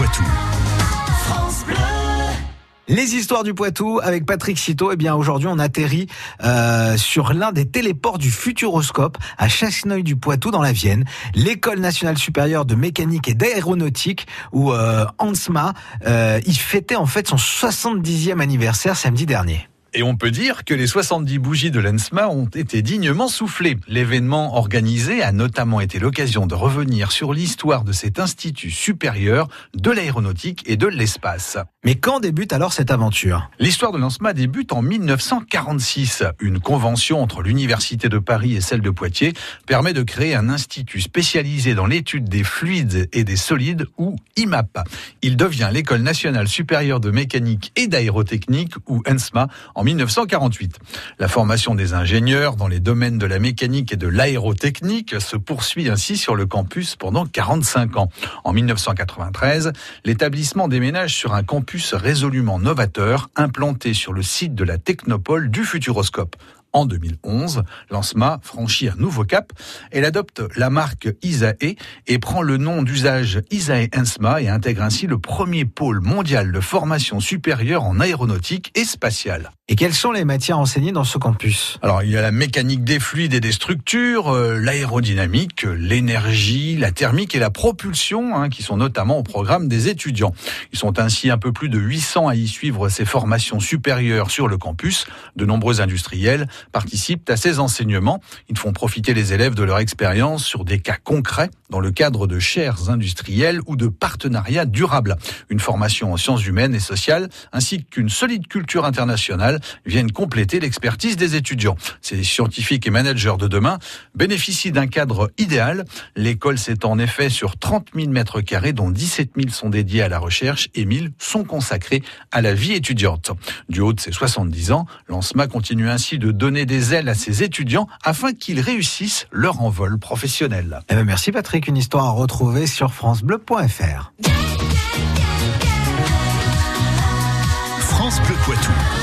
Poitou. Les histoires du Poitou avec Patrick Citeau. Eh bien, aujourd'hui, on atterrit euh, sur l'un des téléports du Futuroscope à Chasseneuil du Poitou dans la Vienne, l'école nationale supérieure de mécanique et d'aéronautique où euh, Hansma, euh, il fêtait en fait son 70e anniversaire samedi dernier. Et on peut dire que les 70 bougies de l'ENSMA ont été dignement soufflées. L'événement organisé a notamment été l'occasion de revenir sur l'histoire de cet institut supérieur de l'aéronautique et de l'espace. Mais quand débute alors cette aventure? L'histoire de l'ENSMA débute en 1946. Une convention entre l'Université de Paris et celle de Poitiers permet de créer un institut spécialisé dans l'étude des fluides et des solides ou IMAP. Il devient l'École nationale supérieure de mécanique et d'aérotechnique ou ENSMA en 1948. La formation des ingénieurs dans les domaines de la mécanique et de l'aérotechnique se poursuit ainsi sur le campus pendant 45 ans. En 1993, l'établissement déménage sur un campus résolument novateur implanté sur le site de la technopole du Futuroscope. En 2011, l'ANSMA franchit un nouveau cap. Elle adopte la marque ISAE et prend le nom d'usage ISAE ENSMA et intègre ainsi le premier pôle mondial de formation supérieure en aéronautique et spatiale. Et quelles sont les matières enseignées dans ce campus Alors, il y a la mécanique des fluides et des structures, euh, l'aérodynamique, l'énergie, la thermique et la propulsion, hein, qui sont notamment au programme des étudiants. Ils sont ainsi un peu plus de 800 à y suivre ces formations supérieures sur le campus. De nombreux industriels participent à ces enseignements. Ils font profiter les élèves de leur expérience sur des cas concrets dans le cadre de chaires industrielles ou de partenariats durables. Une formation en sciences humaines et sociales, ainsi qu'une solide culture internationale viennent compléter l'expertise des étudiants. Ces scientifiques et managers de demain bénéficient d'un cadre idéal. L'école s'étend en effet sur 30 000 mètres carrés, dont 17 000 sont dédiés à la recherche et 1000 sont consacrés à la vie étudiante. Du haut de ses 70 ans, l'ANSMA continue ainsi de donner des ailes à ses étudiants afin qu'ils réussissent leur envol professionnel. Eh ben merci Patrick, une histoire à retrouver sur francebleu.fr. France Bleu Poitou.